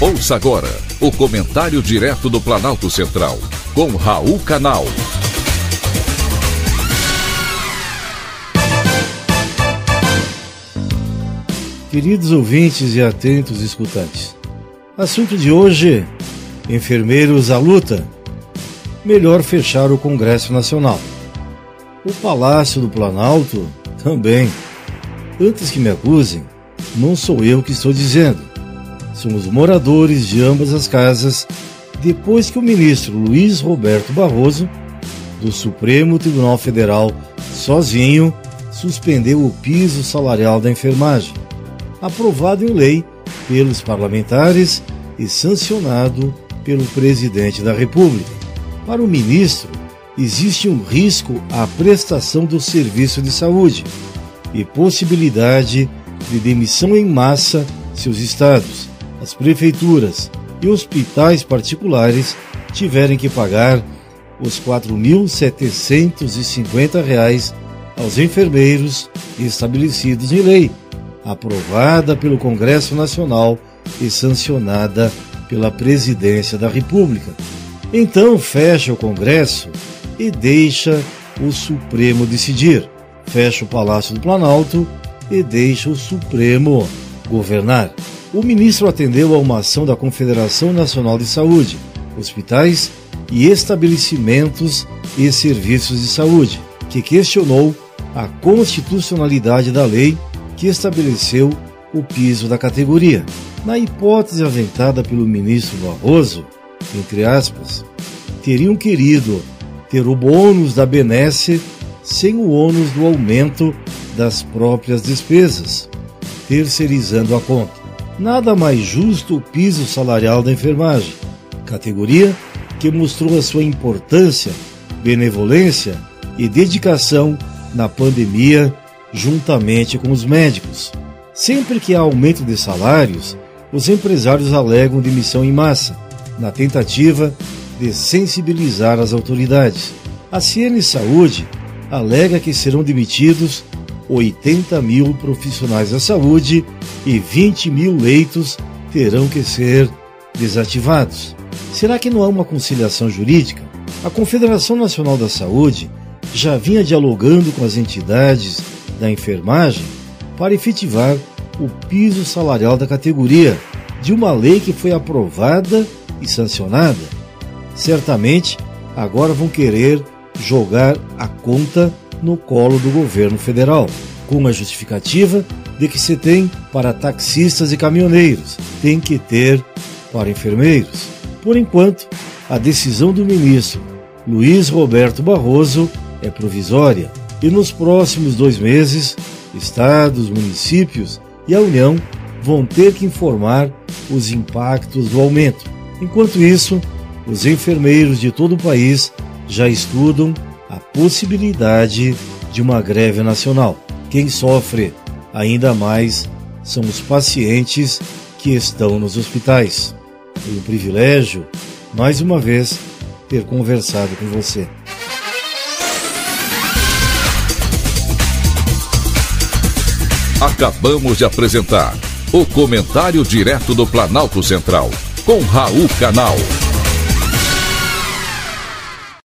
Ouça agora o comentário direto do Planalto Central, com Raul Canal. Queridos ouvintes e atentos escutantes, assunto de hoje: enfermeiros à luta. Melhor fechar o Congresso Nacional. O Palácio do Planalto também. Antes que me acusem, não sou eu que estou dizendo são os moradores de ambas as casas depois que o ministro Luiz Roberto Barroso, do Supremo Tribunal Federal, sozinho, suspendeu o piso salarial da enfermagem, aprovado em lei pelos parlamentares e sancionado pelo presidente da República. Para o ministro, existe um risco à prestação do serviço de saúde e possibilidade de demissão em massa se os estados, as prefeituras e hospitais particulares tiverem que pagar os R$ 4.750 aos enfermeiros estabelecidos em lei, aprovada pelo Congresso Nacional e sancionada pela Presidência da República. Então fecha o Congresso e deixa o Supremo decidir. Fecha o Palácio do Planalto e deixa o Supremo governar o ministro atendeu a uma ação da Confederação Nacional de Saúde, hospitais e estabelecimentos e serviços de saúde, que questionou a constitucionalidade da lei que estabeleceu o piso da categoria. Na hipótese aventada pelo ministro Barroso, entre aspas, teriam querido ter o bônus da benesse sem o ônus do aumento das próprias despesas, terceirizando a conta nada mais justo o piso salarial da enfermagem, categoria que mostrou a sua importância, benevolência e dedicação na pandemia juntamente com os médicos. Sempre que há aumento de salários, os empresários alegam demissão em massa, na tentativa de sensibilizar as autoridades. A Ciene Saúde alega que serão demitidos 80 mil profissionais da saúde e 20 mil leitos terão que ser desativados. Será que não há uma conciliação jurídica? A Confederação Nacional da Saúde já vinha dialogando com as entidades da enfermagem para efetivar o piso salarial da categoria de uma lei que foi aprovada e sancionada. Certamente, agora vão querer jogar a conta no colo do governo federal, com a justificativa de que se tem para taxistas e caminhoneiros, tem que ter para enfermeiros. Por enquanto, a decisão do ministro Luiz Roberto Barroso é provisória e nos próximos dois meses, estados, municípios e a União vão ter que informar os impactos do aumento. Enquanto isso, os enfermeiros de todo o país já estudam possibilidade de uma greve nacional. Quem sofre ainda mais são os pacientes que estão nos hospitais. Foi um privilégio, mais uma vez, ter conversado com você. Acabamos de apresentar o Comentário Direto do Planalto Central, com Raul Canal.